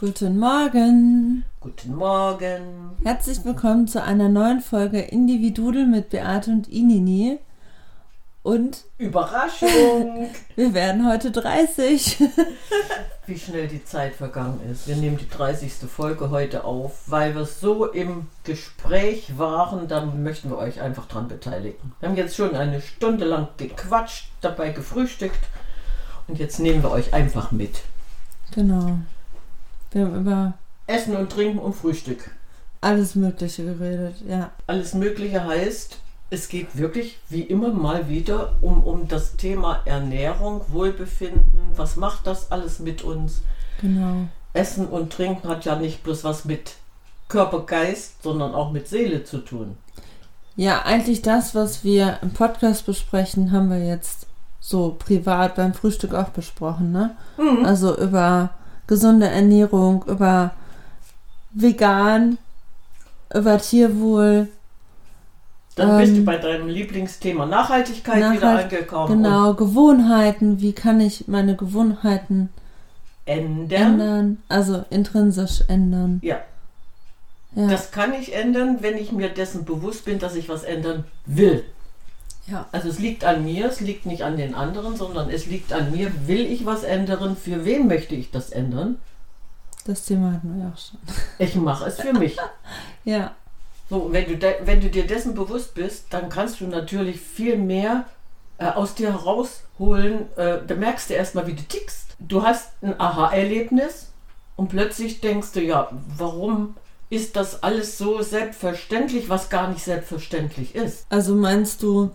Guten Morgen. Guten Morgen. Herzlich willkommen zu einer neuen Folge Individudel mit Beate und Inini. Und Überraschung. wir werden heute 30. Wie schnell die Zeit vergangen ist. Wir nehmen die 30. Folge heute auf, weil wir so im Gespräch waren. Da möchten wir euch einfach dran beteiligen. Wir haben jetzt schon eine Stunde lang gequatscht, dabei gefrühstückt. Und jetzt nehmen wir euch einfach mit. Genau. Wir haben über Essen und Trinken und Frühstück. alles Mögliche geredet, ja. Alles Mögliche heißt, es geht wirklich wie immer mal wieder um, um das Thema Ernährung, Wohlbefinden. Was macht das alles mit uns? Genau. Essen und Trinken hat ja nicht bloß was mit Körper, Geist, sondern auch mit Seele zu tun. Ja, eigentlich das, was wir im Podcast besprechen, haben wir jetzt so privat beim Frühstück auch besprochen, ne? Also über gesunde Ernährung, über vegan, über Tierwohl, Dann bist Ähm, du bei deinem Lieblingsthema Nachhaltigkeit wieder Nachhalt- angekommen. genau, Gewohnheiten, wie kann ich meine Gewohnheiten ändern. ändern, also intrinsisch ändern. Ja, Ja, das kann ich ändern, wenn ich mir dessen bewusst bin, dass ich was ändern will. Ja. Also es liegt an mir, es liegt nicht an den anderen, sondern es liegt an mir. Will ich was ändern? Für wen möchte ich das ändern? das Thema hatten wir ja auch schon. Ich mache es für mich. Ja, So, wenn du, de, wenn du dir dessen bewusst bist, dann kannst du natürlich viel mehr äh, aus dir herausholen. Äh, da merkst du erstmal, wie du tickst. Du hast ein Aha-Erlebnis und plötzlich denkst du, ja, warum ist das alles so selbstverständlich, was gar nicht selbstverständlich ist? also meinst du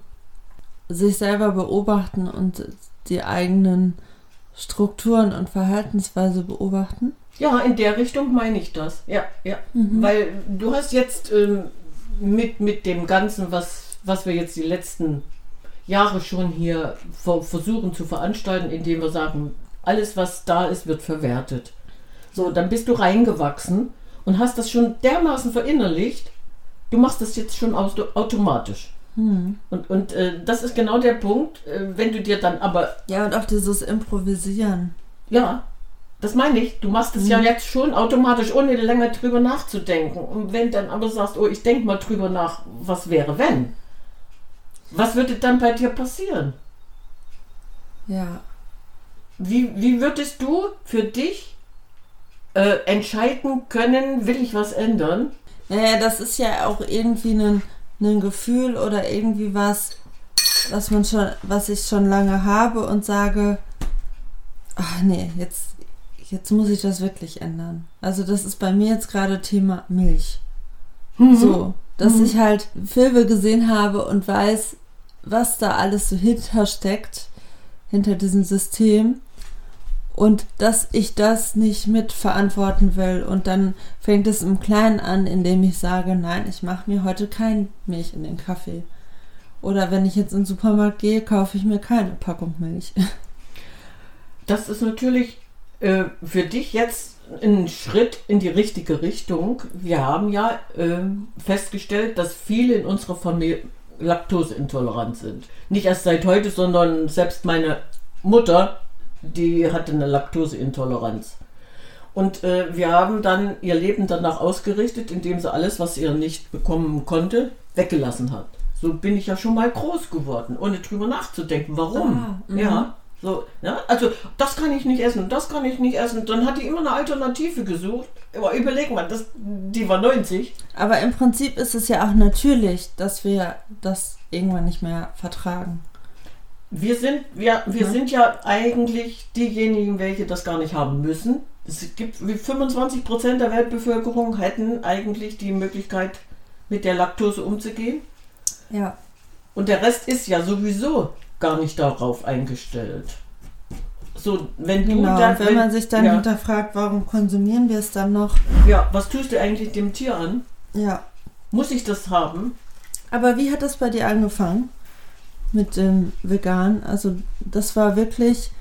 sich selber beobachten und die eigenen Strukturen und Verhaltensweise beobachten? Ja, in der Richtung meine ich das. Ja, ja. Weil du hast jetzt ähm, mit, mit dem Ganzen, was, was wir jetzt die letzten Jahre schon hier ver versuchen zu veranstalten, indem wir sagen, alles, was da ist, wird verwertet. So, dann bist du reingewachsen und hast das schon dermaßen verinnerlicht, du machst das jetzt schon auto automatisch. Und, und äh, das ist genau der Punkt, äh, wenn du dir dann aber Ja, und auch dieses Improvisieren. ja, das meine ich. Du machst es ja jetzt schon automatisch, ohne länger drüber nachzudenken. Und wenn dann aber sagst, oh, ich denke mal drüber nach, was wäre, wenn? Was würde dann bei dir passieren? Ja, Wie, wie würdest du für dich äh, entscheiden können, will ich was ändern? Naja, das ist ja auch irgendwie ein, ein Gefühl oder irgendwie was, was man schon, was ich schon lange habe und sage, ach nee, jetzt, jetzt muss ich das wirklich ändern. Also das ist bei mir jetzt gerade Thema Milch. So, dass ich halt Filme gesehen habe und weiß, was da alles so hinter steckt, hinter diesem System. Und dass ich das nicht mitverantworten will. Und dann fängt es im Kleinen an, indem ich sage, nein, ich mache mir heute kein Milch in den Kaffee. Oder wenn ich jetzt in den Supermarkt gehe, kaufe ich mir keine Packung Milch. Das ist natürlich äh, für dich jetzt ein Schritt in die richtige Richtung. Wir haben ja ähm, festgestellt, dass viele in unserer Familie laktoseintolerant sind. Nicht erst seit heute, sondern selbst meine Mutter, die hatte eine Laktoseintoleranz. Und äh, wir haben dann ihr Leben danach ausgerichtet, indem sie alles, was sie nicht bekommen konnte, weggelassen hat. So bin ich ja schon mal groß geworden, ohne drüber nachzudenken. Warum? Ah, mhm. ja, so, ja, also das kann ich nicht essen, das kann ich nicht essen. Dann hat die immer eine Alternative gesucht. Aber überleg mal, das, die war 90. Aber im Prinzip ist es ja auch natürlich, dass wir das irgendwann nicht mehr vertragen. Wir sind, wir, wir Ja. sind ja eigentlich diejenigen, welche das gar nicht haben müssen. Es gibt wie 25 Prozent der Weltbevölkerung hätten eigentlich die Möglichkeit, mit der Laktose umzugehen. Ja. Und der Rest ist ja sowieso gar nicht darauf eingestellt. So, wenn du Genau, dann, wenn man sich dann ja, hinterfragt, warum konsumieren wir es dann noch? ja, was tust du eigentlich dem Tier an? Ja. Muss ich das haben? Aber wie hat das bei dir angefangen? Mit dem Vegan? Also, das war wirklich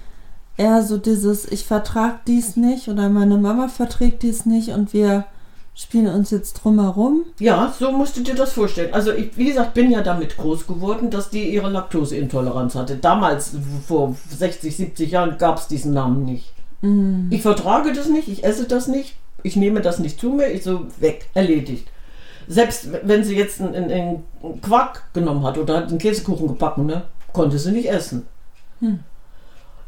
eher so dieses, ich vertrag dies nicht oder meine Mama verträgt dies nicht und wir spielen uns jetzt drumherum. Ja, so musst du dir das vorstellen. Also ich, wie gesagt, bin ja damit groß geworden, dass die ihre Laktoseintoleranz hatte. Damals, vor 60, 70 Jahren, gab es diesen Namen nicht. Mhm. Ich vertrage das nicht, ich esse das nicht, ich nehme das nicht zu mir, ich so weg, erledigt. Selbst wenn sie jetzt einen, einen Quark genommen hat oder einen Käsekuchen gebacken, ne, konnte sie nicht essen. Hm.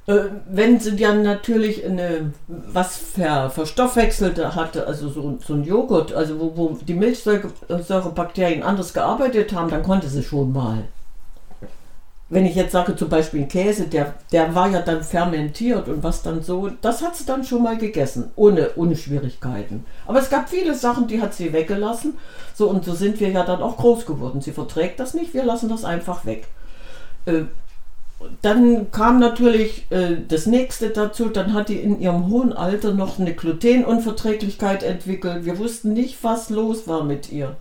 Äh, wenn sie dann natürlich eine, was ver, verstoffwechselt hatte, also so, so ein Joghurt, also wo, wo die Milchsäurebakterien anders gearbeitet haben, dann konnte sie schon mal. Wenn ich jetzt sage zum Beispiel ein Käse, der, der war ja dann fermentiert und was dann so, das hat sie dann schon mal gegessen, ohne, ohne Schwierigkeiten. Aber es gab viele Sachen, die hat sie weggelassen. So und so sind wir ja dann auch groß geworden. Sie verträgt das nicht, wir lassen das einfach weg. Äh, dann kam natürlich äh, das nächste dazu, dann hat die in ihrem hohen Alter noch eine Glutenunverträglichkeit entwickelt. Wir wussten nicht, was los war mit ihr.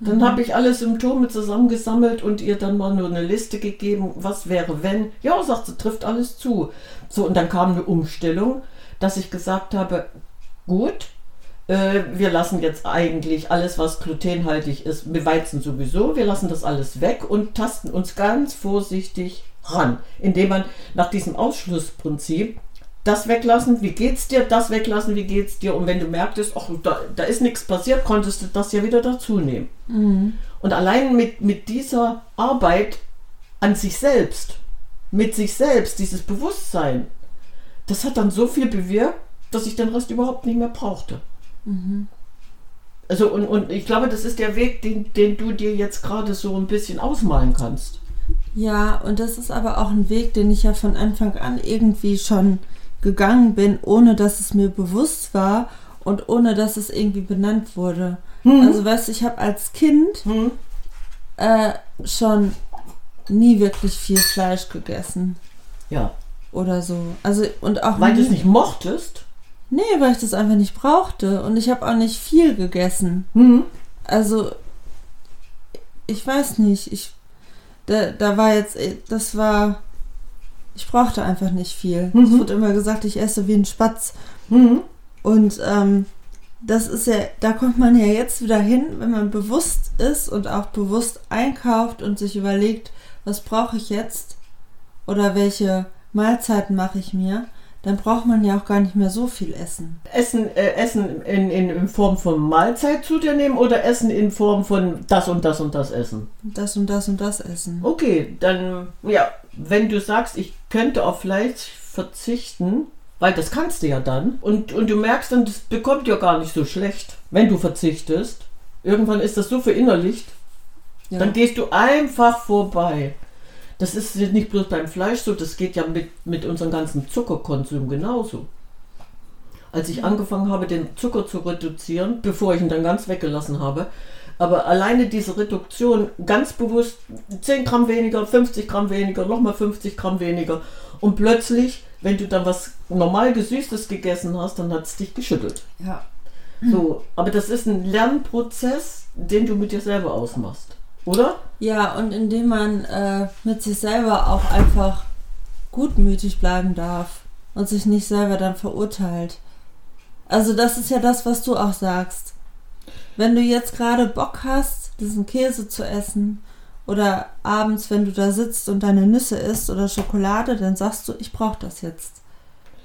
Dann habe ich alle Symptome zusammengesammelt und ihr dann mal nur eine Liste gegeben, was wäre, wenn. Ja, sagt sie, trifft alles zu. So, und dann kam eine Umstellung, dass ich gesagt habe, gut, äh, wir lassen jetzt eigentlich alles, was glutenhaltig ist, mit Weizen sowieso, wir lassen das alles weg und tasten uns ganz vorsichtig ran, indem man nach diesem Ausschlussprinzip das weglassen, wie geht's dir, das weglassen, wie geht's dir. Und wenn du merktest, ach, da, da ist nichts passiert, konntest du das ja wieder dazu nehmen. Mhm. Und allein mit, mit dieser Arbeit an sich selbst, mit sich selbst, dieses Bewusstsein, das hat dann so viel bewirkt, dass ich den Rest überhaupt nicht mehr brauchte. Also und, und ich glaube, das ist der Weg, den, den du dir jetzt gerade so ein bisschen ausmalen kannst. Ja, und das ist aber auch ein Weg, den ich ja von Anfang an irgendwie schon gegangen bin, ohne dass es mir bewusst war und ohne dass es irgendwie benannt wurde. Also weißt du, ich habe als Kind Hm? äh, schon nie wirklich viel Fleisch gegessen Ja. oder so. Also und auch Weil du es nicht mochtest. Nee, weil ich das einfach nicht brauchte und ich habe auch nicht viel gegessen. Hm? Also ich weiß nicht, ich da, da war jetzt das war ich brauchte einfach nicht viel. Mhm. Es wurde immer gesagt, ich esse wie ein Spatz Hm? und ähm, das ist ja, da kommt man ja jetzt wieder hin, wenn man bewusst ist und auch bewusst einkauft und sich überlegt, was brauche ich jetzt oder welche Mahlzeiten mache ich mir, dann braucht man ja auch gar nicht mehr so viel essen. Essen, äh, Essen in, in, in Form von Mahlzeit zu dir nehmen oder Essen in Form von das und das und das Essen? Das und das und das essen. Okay, dann, ja, wenn du sagst, ich könnte auf Fleisch verzichten, weil das kannst du ja dann, und, und du merkst dann, das bekommt dir gar nicht so schlecht, wenn du verzichtest. Irgendwann ist das so verinnerlicht, Ja. dann gehst du einfach vorbei. Das ist nicht bloß beim Fleisch so, das geht ja mit, mit unserem ganzen Zuckerkonsum genauso. Als ich angefangen habe, den Zucker zu reduzieren, bevor ich ihn dann ganz weggelassen habe, aber alleine diese Reduktion ganz bewusst 10 Gramm weniger, 50 Gramm weniger, nochmal 50 Gramm weniger und plötzlich, wenn du dann was normal Gesüßtes gegessen hast, dann hat es dich geschüttelt. ja. So, aber das ist ein Lernprozess, den du mit dir selber ausmachst, oder? Ja, und indem man äh, mit sich selber auch einfach gutmütig bleiben darf und sich nicht selber dann verurteilt. Also das ist ja das, was du auch sagst. Wenn du jetzt gerade Bock hast, diesen Käse zu essen oder abends, wenn du da sitzt und deine Nüsse isst oder Schokolade, dann sagst du, ich brauche das jetzt.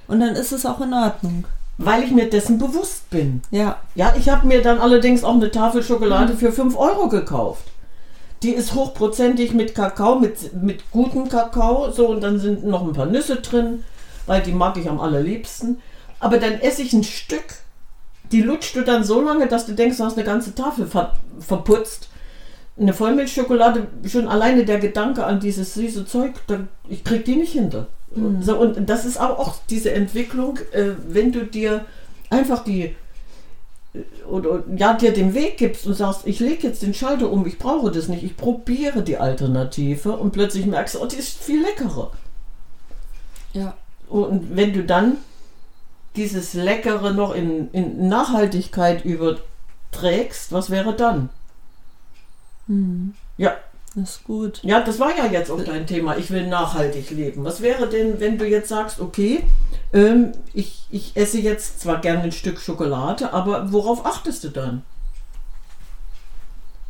Und dann ist es auch in Ordnung. Weil ich mir dessen bewusst bin. Ja, Ja, ich habe mir dann allerdings auch eine Tafel Schokolade für 5 Euro gekauft. Die ist hochprozentig mit Kakao, mit, mit gutem Kakao. So, und dann sind noch ein paar Nüsse drin, weil die mag ich am allerliebsten. Aber dann esse ich ein Stück. Die lutscht du dann so lange, dass du denkst, du hast eine ganze Tafel ver verputzt. Eine Vollmilchschokolade, schon alleine der Gedanke an dieses süße Zeug, dann, ich krieg die nicht hinter. So, und das ist aber auch diese Entwicklung, äh, wenn du dir einfach die oder ja, dir den Weg gibst und sagst, ich lege jetzt den Schalter um, ich brauche das nicht, ich probiere die Alternative und plötzlich merkst du, oh, die ist viel leckerer. ja. Und wenn du dann dieses Leckere noch in, in Nachhaltigkeit überträgst, was wäre dann? Hm, Ja, das ist gut. ja, das war ja jetzt auch dein Thema. Ich will nachhaltig leben. Was wäre denn, wenn du jetzt sagst, okay, ähm, ich, ich esse jetzt zwar gerne ein Stück Schokolade, aber worauf achtest du dann?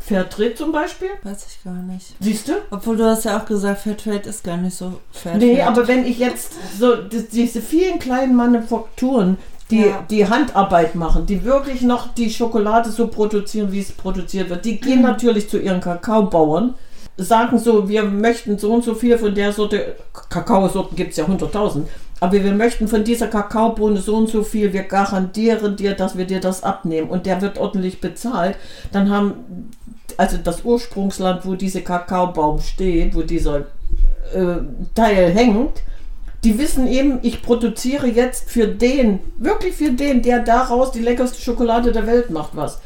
Fairtrade zum Beispiel. Weiß ich gar nicht. Siehst du? Obwohl du hast ja auch gesagt, Fairtrade ist gar nicht so Fairtrade. Nee, aber wenn ich jetzt so die- diese vielen kleinen Manufakturen, die Ja. die Handarbeit machen, die wirklich noch die Schokolade so produzieren, wie es produziert wird, die gehen natürlich zu ihren Kakaobauern, sagen so, wir möchten so und so viel von der Sorte, Kakaosorten gibt es ja 100.000, aber wir möchten von dieser Kakaobohne so und so viel, wir garantieren dir, dass wir dir das abnehmen und der wird ordentlich bezahlt, dann haben also das Ursprungsland, wo dieser Kakaobaum steht, wo dieser äh, Teil hängt, die wissen eben, ich produziere jetzt für den, wirklich für den, der daraus die leckerste Schokolade der Welt macht, was.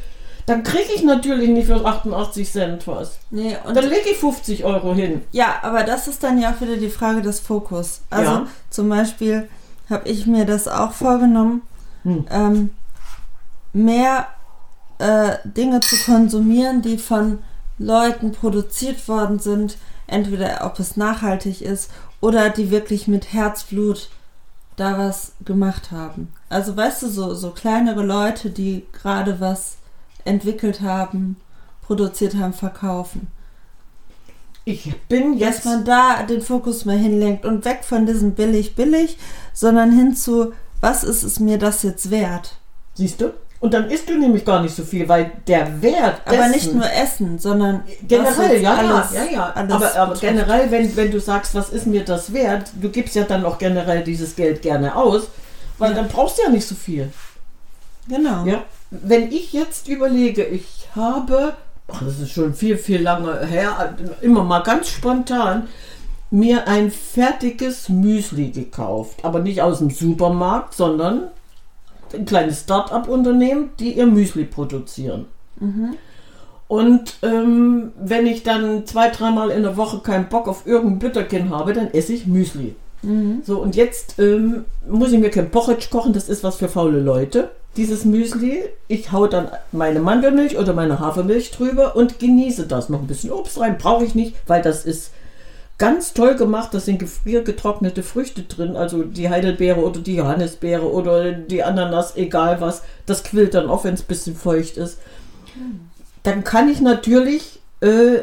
Dann kriege ich natürlich nicht für 88 Cent was. Nee, und Dann lege ich 50 Euro hin. Ja, aber das ist dann ja auch wieder die Frage des Fokus. Also Ja. zum Beispiel habe ich mir das auch vorgenommen, Hm. ähm, mehr äh, Dinge zu konsumieren, die von Leuten produziert worden sind, entweder ob es nachhaltig ist oder die wirklich mit Herzblut da was gemacht haben. Also weißt du, so, so kleinere Leute, die gerade was entwickelt haben, produziert haben, verkaufen Ich bin dass jetzt. man da den Fokus mal hinlenkt und weg von diesem billig, billig, sondern hin zu, was ist es mir das jetzt wert? Siehst du? Und dann isst du nämlich gar nicht so viel, weil der Wert. Aber dessen- nicht nur Essen, sondern Generell, ja, alles, ja, ja, ja. aber, aber generell, wenn, wenn du sagst, was ist mir das wert, du gibst ja dann auch generell dieses Geld gerne aus, weil Ja. dann brauchst du ja nicht so viel. Genau. Ja. Wenn ich jetzt überlege, ich habe, ach, das ist schon viel, viel lange her, immer mal ganz spontan, mir ein fertiges Müsli gekauft. Aber nicht aus dem Supermarkt, sondern ein kleines Start-up-Unternehmen, die ihr Müsli produzieren. Und ähm, wenn ich dann zwei, dreimal in der Woche keinen Bock auf irgendein Bütterchen habe, dann esse ich Müsli. So, und jetzt ähm, muss ich mir kein Porridge kochen, das ist was für faule Leute. Dieses Müsli, ich hau dann meine Mandelmilch oder meine Hafermilch drüber und genieße das. Noch ein bisschen Obst rein, brauche ich nicht, weil das ist ganz toll gemacht. Da sind gefriergetrocknete Früchte drin, also die Heidelbeere oder die Johannisbeere oder die Ananas, egal was. Das quillt dann auch, wenn es ein bisschen feucht ist. Dann kann ich natürlich äh,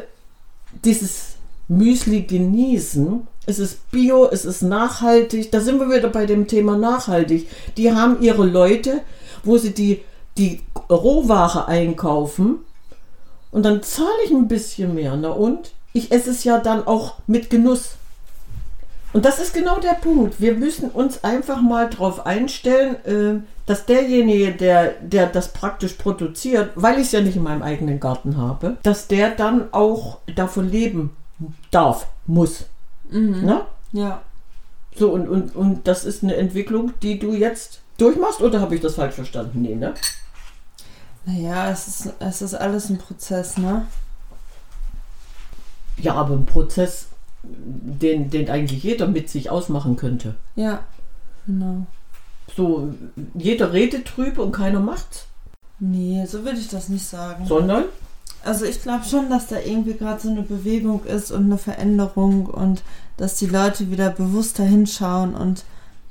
dieses Müsli genießen. Es ist bio, es ist nachhaltig. Da sind wir wieder bei dem Thema nachhaltig. Die haben ihre Leute, wo sie die, die Rohware einkaufen und dann zahle ich ein bisschen mehr. Na und? Ich esse es ja dann auch mit Genuss. Und das ist genau der Punkt. Wir müssen uns einfach mal darauf einstellen, äh, dass derjenige, der, der das praktisch produziert, weil ich es ja nicht in meinem eigenen Garten habe, dass der dann auch davon leben darf, muss. Na? Ja. So, und, und, und das ist eine Entwicklung, die du jetzt durchmachst, oder habe ich das falsch verstanden? Nee, ne? Naja, es ist, es ist alles ein Prozess, ne? Ja, aber ein Prozess, den, den eigentlich jeder mit sich ausmachen könnte. Ja. Genau. So, jeder redet drüber und keiner macht's. Nee, so würde ich das nicht sagen. Sondern, Also ich glaube schon, dass da irgendwie gerade so eine Bewegung ist und eine Veränderung und dass die Leute wieder bewusster hinschauen und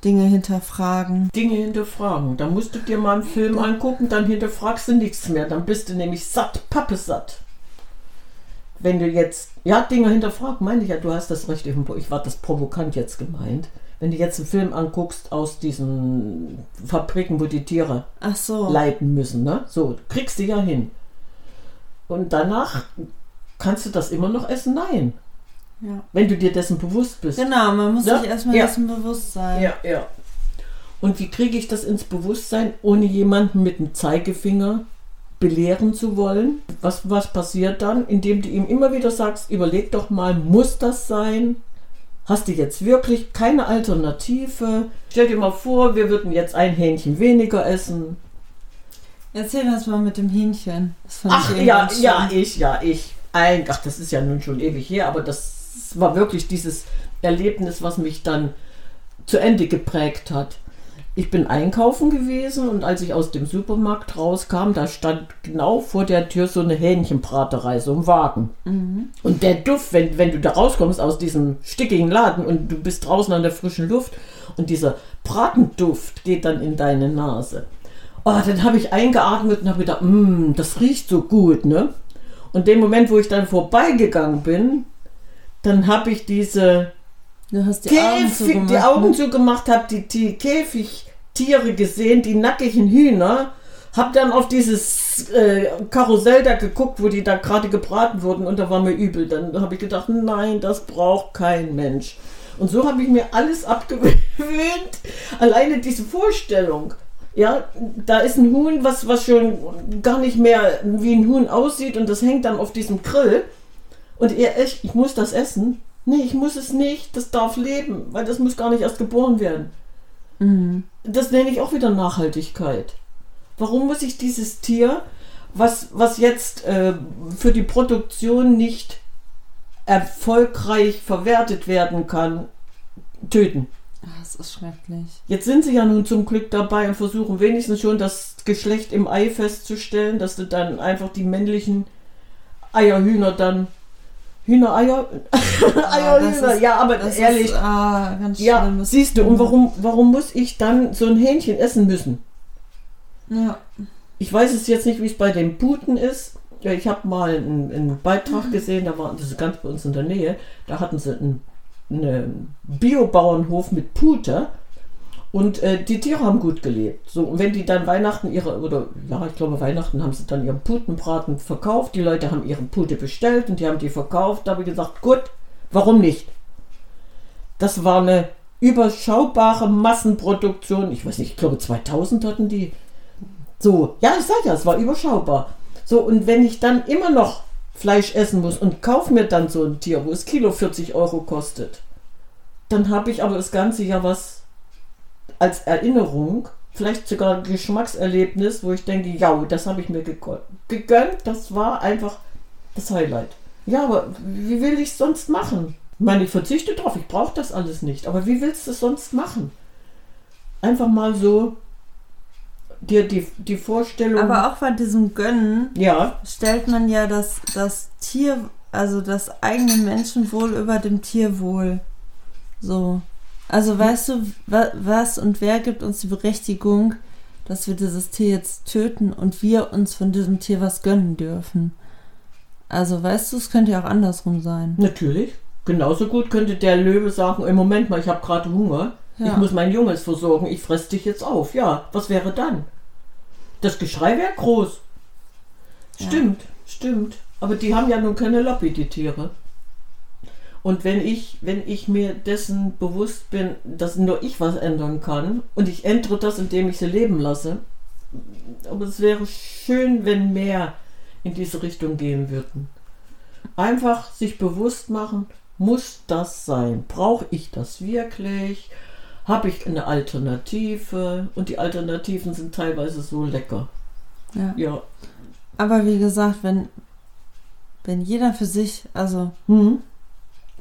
Dinge hinterfragen. Dinge hinterfragen. Da musst du dir mal einen Film angucken, dann hinterfragst du nichts mehr. Dann bist du nämlich satt, pappesatt. Wenn du jetzt, ja, Dinge hinterfragen, meine ich ja, du hast das recht, ich war das provokant jetzt gemeint. Wenn du jetzt einen Film anguckst aus diesen Fabriken, wo die Tiere Ach so. leiten müssen, ne? So, kriegst du ja hin. Und danach kannst du das immer noch essen? Nein. Ja. Wenn du dir dessen bewusst bist. Genau, man muss Ja, sich erstmal ja. dessen bewusst sein. Ja, ja. Und wie kriege ich das ins Bewusstsein, ohne jemanden mit dem Zeigefinger belehren zu wollen? Was, was passiert dann, indem du ihm immer wieder sagst, überleg doch mal, muss das sein? Hast du jetzt wirklich keine Alternative? Stell dir mal vor, wir würden jetzt ein Hähnchen weniger essen. Erzähl das mal mit dem Hähnchen. Ach ja, ja, ich, ja, ich. Ein, ach, das ist ja nun schon ewig her, aber das war wirklich dieses Erlebnis, was mich dann zu Ende geprägt hat. Ich bin einkaufen gewesen und als ich aus dem Supermarkt rauskam, da stand genau vor der Tür so eine Hähnchenbraterei, so ein Wagen. Und der Duft, wenn, wenn du da rauskommst aus diesem stickigen Laden und du bist draußen an der frischen Luft und dieser Bratenduft geht dann in deine Nase. Oh, dann habe ich eingeatmet und habe gedacht, "Mm, das riecht so gut, ne? Und dem Moment, wo ich dann vorbeigegangen bin, dann habe ich diese Du hast die Augen Käfig, zugemacht. die Augen ne? zugemacht, habe die, die Käfigtiere gesehen, die nackigen Hühner, habe dann auf dieses äh, Karussell da geguckt, wo die da gerade gebraten wurden und da war mir übel. Dann habe ich gedacht, nein, das braucht kein Mensch. Und so habe ich mir alles abgewöhnt. Alleine diese Vorstellung. Ja, da ist ein Huhn, was, was schon gar nicht mehr wie ein Huhn aussieht und das hängt dann auf diesem Grill. Und ihr echt, ich muss das essen. Nee, ich muss es nicht. Das darf leben, weil das muss gar nicht erst geboren werden. Mhm. Das nenne ich auch wieder Nachhaltigkeit. Warum muss ich dieses Tier, was, was jetzt äh, für die Produktion nicht erfolgreich verwertet werden kann, töten? Ah, Das ist schrecklich. Jetzt sind sie ja nun zum Glück dabei und versuchen wenigstens schon das Geschlecht im Ei festzustellen, dass du dann einfach die männlichen Eierhühner dann. Hühnereier? Eierhühner, ist- ja, aber Das ehrlich. Ist, ah, ja, siehst du, und warum, warum muss ich dann so ein Hähnchen essen müssen? Ja. Ich weiß es jetzt nicht, wie es bei den Puten ist. Ja, ich habe mal einen, einen Beitrag gesehen, da war das ist ganz bei uns in der Nähe. Da hatten sie einen, einen Biobauernhof mit Pute und äh, die Tiere haben gut gelebt. So, und wenn die dann Weihnachten ihre, oder ja, ich glaube Weihnachten haben sie dann ihren Putenbraten verkauft. Die Leute haben ihren Pute bestellt und die haben die verkauft. Da habe ich gesagt, gut, warum nicht? Das war eine überschaubare Massenproduktion. Ich weiß nicht, ich glaube 2000 hatten die. So, ja, ich sage ja, es war überschaubar. So, und wenn ich dann immer noch Fleisch essen muss und kaufe mir dann so ein Tier, wo es Kilo 40 Euro kostet, dann habe ich aber das ganze Jahr was als Erinnerung, vielleicht sogar ein Geschmackserlebnis, wo ich denke, ja, das habe ich mir gegönnt, das war einfach das Highlight. Ja, aber wie will ich es sonst machen? Ich meine, ich verzichte drauf, ich brauche das alles nicht, aber wie willst du es sonst machen? Einfach mal so dir die, die Vorstellung. Aber auch bei diesem Gönnen ja, stellt man ja das, das Tier, also das eigene Menschenwohl über dem Tierwohl. So. Also weißt du, wa, was und wer gibt uns die Berechtigung, dass wir dieses Tier jetzt töten und wir uns von diesem Tier was gönnen dürfen? Also weißt du, es könnte ja auch andersrum sein. natürlich. Genauso gut könnte der Löwe sagen, im Moment mal, ich habe gerade Hunger. Ich Ja. muss mein Junges versorgen, ich fress dich jetzt auf. Ja, was wäre dann? Das Geschrei wäre groß. Ja. Stimmt, stimmt. Aber die haben ja nun keine Lobby, die Tiere. Und wenn ich, wenn ich mir dessen bewusst bin, dass nur ich was ändern kann und ich ändere das, indem ich sie leben lasse, aber es wäre schön, wenn mehr in diese Richtung gehen würden. Einfach sich bewusst machen, muss das sein? Brauche ich das wirklich? Habe ich eine Alternative? Und die Alternativen sind teilweise so lecker. Ja. Ja. Aber wie gesagt, wenn, wenn jeder für sich, also Mhm.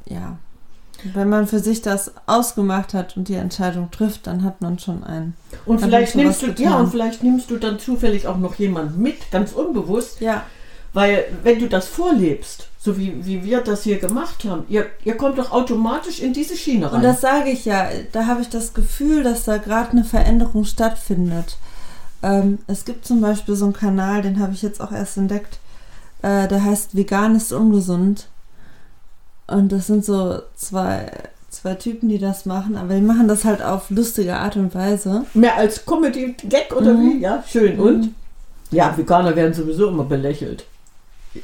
Ja, wenn man für sich das ausgemacht hat und die Entscheidung trifft, dann hat man schon einen. Und vielleicht nimmst du, ja, getan. und vielleicht nimmst du dann zufällig auch noch jemanden mit, ganz unbewusst, Ja, weil wenn du das vorlebst, so wie, wie wir das hier gemacht haben, ihr, ihr kommt doch automatisch in diese Schiene rein. und das sage ich ja, da habe ich das Gefühl, dass da gerade eine Veränderung stattfindet. Ähm, es gibt zum Beispiel so einen Kanal, den habe ich jetzt auch erst entdeckt, äh, der heißt Vegan ist ungesund. Und das sind so zwei, zwei Typen, die das machen, aber die machen das halt auf lustige Art und Weise. Mehr als Comedy-Gag oder Mhm. wie? Ja, schön. Und? Ja, Veganer werden sowieso immer belächelt.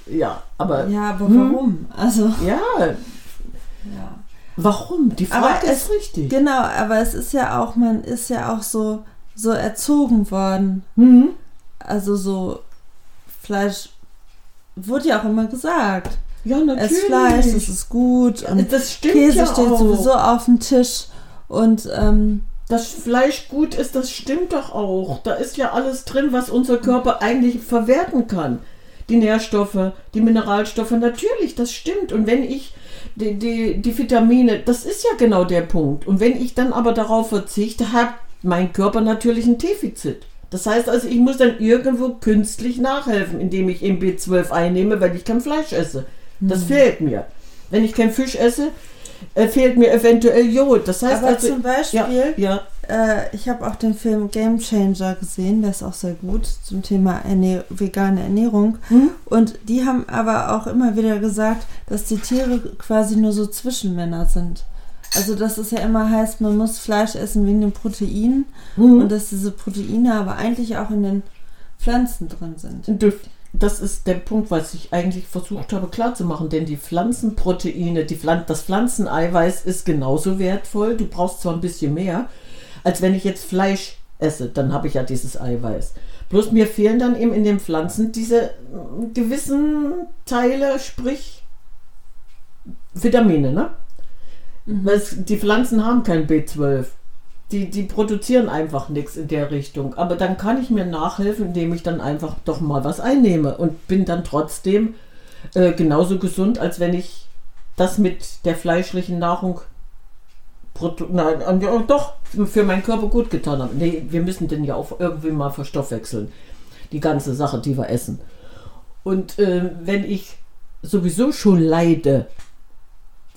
Ja, aber Ja, aber Hm. warum? Also, ja, ja. warum? Die Aber Frage es- ist richtig. Genau, aber es ist ja auch, man ist ja auch so, so erzogen worden. Mhm. Also so Fleisch wurde ja auch immer gesagt. Ja, natürlich. Ess Fleisch, das ist gut. Und das stimmt Käse ja steht auch. sowieso auf dem Tisch. Und ähm, Dass Fleisch gut ist, das stimmt doch auch. Da ist ja alles drin, was unser Körper eigentlich verwerten kann. Die Nährstoffe, die Mineralstoffe, natürlich, das stimmt. Und wenn ich die, die, die Vitamine, das ist ja genau der Punkt. Und wenn ich dann aber darauf verzichte, hat mein Körper natürlich ein Defizit. Das heißt also, ich muss dann irgendwo künstlich nachhelfen, indem ich eben B12 einnehme, weil ich kein Fleisch esse. Das fehlt mir. Wenn ich kein Fisch esse, äh, fehlt mir eventuell Jod. Das heißt aber also, zum Beispiel, ja, ja, äh, ich habe auch den Film Game Changer gesehen, der ist auch sehr gut zum Thema Ernähr vegane Ernährung. Hm? Und die haben aber auch immer wieder gesagt, dass die Tiere quasi nur so Zwischenmänner sind. Also dass es ja immer heißt, man muss Fleisch essen wegen den Proteinen Mhm. und dass diese Proteine aber eigentlich auch in den Pflanzen drin sind. Du- Das ist der Punkt, was ich eigentlich versucht habe klarzumachen, denn die Pflanzenproteine, die Pflan das Pflanzeneiweiß ist genauso wertvoll. Du brauchst zwar ein bisschen mehr, als wenn ich jetzt Fleisch esse, dann habe ich ja dieses Eiweiß. Bloß mir fehlen dann eben in den Pflanzen diese mm, gewissen Teile, sprich Vitamine, ne? Weil es, die Pflanzen haben kein B12. Die, die produzieren einfach nichts in der Richtung. Aber dann kann ich mir nachhelfen, indem ich dann einfach doch mal was einnehme und bin dann trotzdem äh, genauso gesund, als wenn ich das mit der fleischlichen Nahrung Nein, doch für meinen Körper gut getan habe. Nee, wir müssen den ja auch irgendwie mal verstoffwechseln. Die ganze Sache, die wir essen. Und äh, wenn ich sowieso schon leide,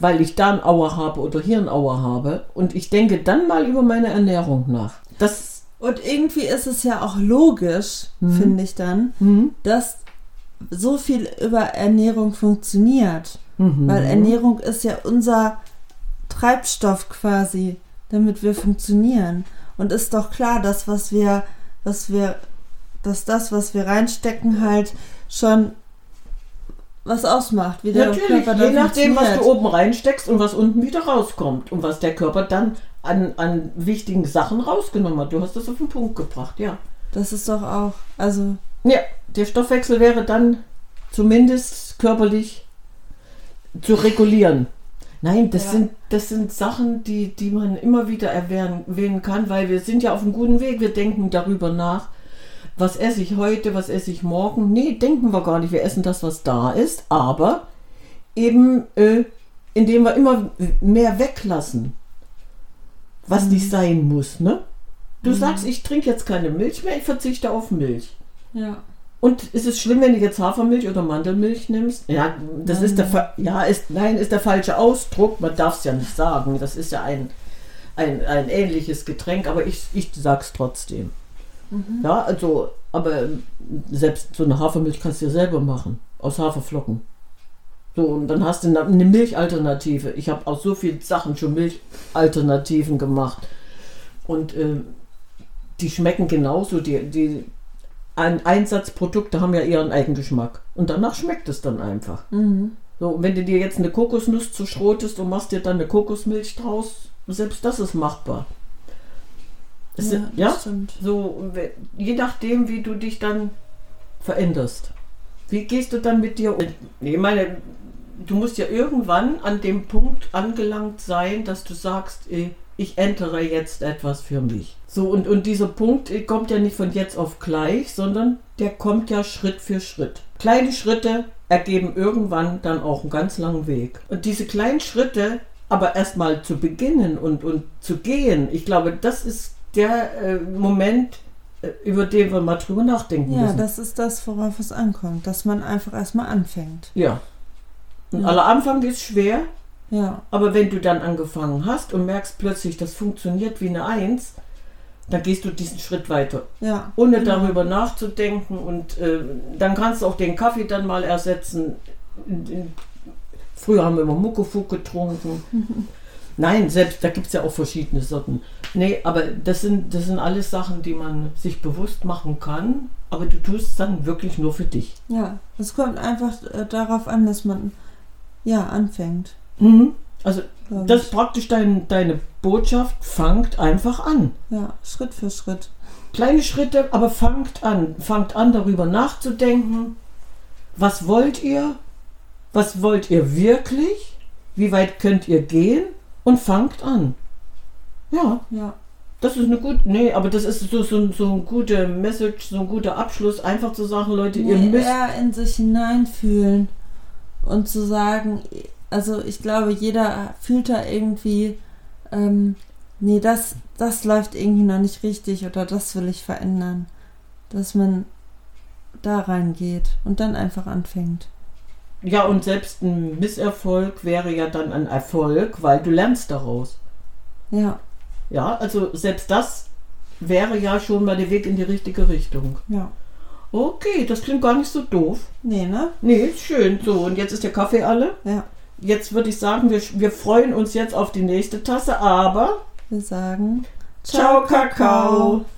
weil ich da ein Auer habe oder hier ein Auer habe und ich denke dann mal über meine Ernährung nach. Das Und irgendwie ist es ja auch logisch, finde ich dann, dass so viel über Ernährung funktioniert. Mhm. Weil Ernährung ist ja unser Treibstoff quasi, damit wir funktionieren. Und ist doch klar, dass was wir, was wir, dass das, was wir reinstecken, halt schon was ausmacht, wie der Natürlich, Körper je dann nachdem, was du oben reinsteckst und was unten wieder rauskommt und was der Körper dann an, an wichtigen Sachen rausgenommen hat. Du hast das auf den Punkt gebracht, ja. Das ist doch auch, also Ja, der Stoffwechsel wäre dann zumindest körperlich zu regulieren. Nein, das, Ja. sind, das sind Sachen, die, die man immer wieder erwähnen kann, weil wir sind ja auf einem guten Weg. Wir denken darüber nach, was esse ich heute, was esse ich morgen. Nee, denken wir gar nicht. Wir essen das, was da ist, aber eben äh, indem wir immer mehr weglassen, was nicht sein muss. Ne? Du sagst, ich trinke jetzt keine Milch mehr, ich verzichte auf Milch. ja. Und ist es schlimm, wenn du jetzt Hafermilch oder Mandelmilch nimmst? Ja, das ist der Fa- ja ist nein ist der falsche Ausdruck. Man darf es ja nicht sagen. Das ist ja ein, ein, ein ähnliches Getränk, aber ich, ich sag's trotzdem. Ja, also, aber ähm, selbst so eine Hafermilch kannst du ja selber machen aus Haferflocken. So und dann hast du eine Milchalternative. Ich habe aus so vielen Sachen schon Milchalternativen gemacht und ähm, die schmecken genauso. Die, die ein Einsatzprodukte haben ja ihren Eigengeschmack. Und danach schmeckt es dann einfach. Mhm. So, wenn du dir jetzt eine Kokosnuss zuschrotest und machst dir dann eine Kokosmilch draus, selbst das ist machbar. Es Ja, ja? So, je nachdem, wie du dich dann veränderst. Wie gehst du dann mit dir um? Ich meine, du musst ja irgendwann an dem Punkt angelangt sein, dass du sagst, eh, ich ändere jetzt etwas für mich. So, und, und dieser Punkt eh, kommt ja nicht von jetzt auf gleich, sondern der kommt ja Schritt für Schritt. Kleine Schritte ergeben irgendwann dann auch einen ganz langen Weg. Und diese kleinen Schritte aber erstmal zu beginnen und, und zu gehen, ich glaube, das ist der äh, Moment, äh, über den wir mal drüber nachdenken Ja, müssen. das ist das, worauf es ankommt, dass man einfach erstmal anfängt. ja. Und Ja. aller Anfang ist schwer, Ja, aber wenn du dann angefangen hast und merkst plötzlich, das funktioniert wie eine Eins, dann gehst du diesen Schritt weiter, ja. ohne genau. darüber nachzudenken und äh, dann kannst du auch den Kaffee dann mal ersetzen. Früher haben wir immer Muckefuck getrunken. Nein, selbst da gibt es ja auch verschiedene Sorten. Nee, aber das sind, das sind alles Sachen, die man sich bewusst machen kann, aber du tust es dann wirklich nur für dich. Ja, es kommt einfach äh, darauf an, dass man ja anfängt. Mhm. Also das ist praktisch dein, deine Botschaft, fangt einfach an. Ja, Schritt für Schritt. Kleine Schritte, aber fangt an. Fangt an, darüber nachzudenken. Was wollt ihr? Was wollt ihr wirklich? Wie weit könnt ihr gehen? Und fangt an. Ja, Ja, das ist eine gute, nee, aber das ist so, so, so eine gute Message, so ein guter Abschluss, einfach zu sagen, Leute, ihr nee, müsst. eher in sich hineinfühlen und zu sagen, also ich glaube, jeder fühlt da irgendwie, ähm, nee, das, das läuft irgendwie noch nicht richtig oder das will ich verändern. Dass man da reingeht und dann einfach anfängt. Ja, und selbst ein Misserfolg wäre ja dann ein Erfolg, weil du lernst daraus. Ja, Ja, also selbst das wäre ja schon mal der Weg in die richtige Richtung. Ja. Okay, das klingt gar nicht so doof. Nee, ne? Nee, ist schön. So, und jetzt ist der Kaffee alle. Ja. Jetzt würde ich sagen, wir, wir freuen uns jetzt auf die nächste Tasse, aber Wir sagen ciao Kakao.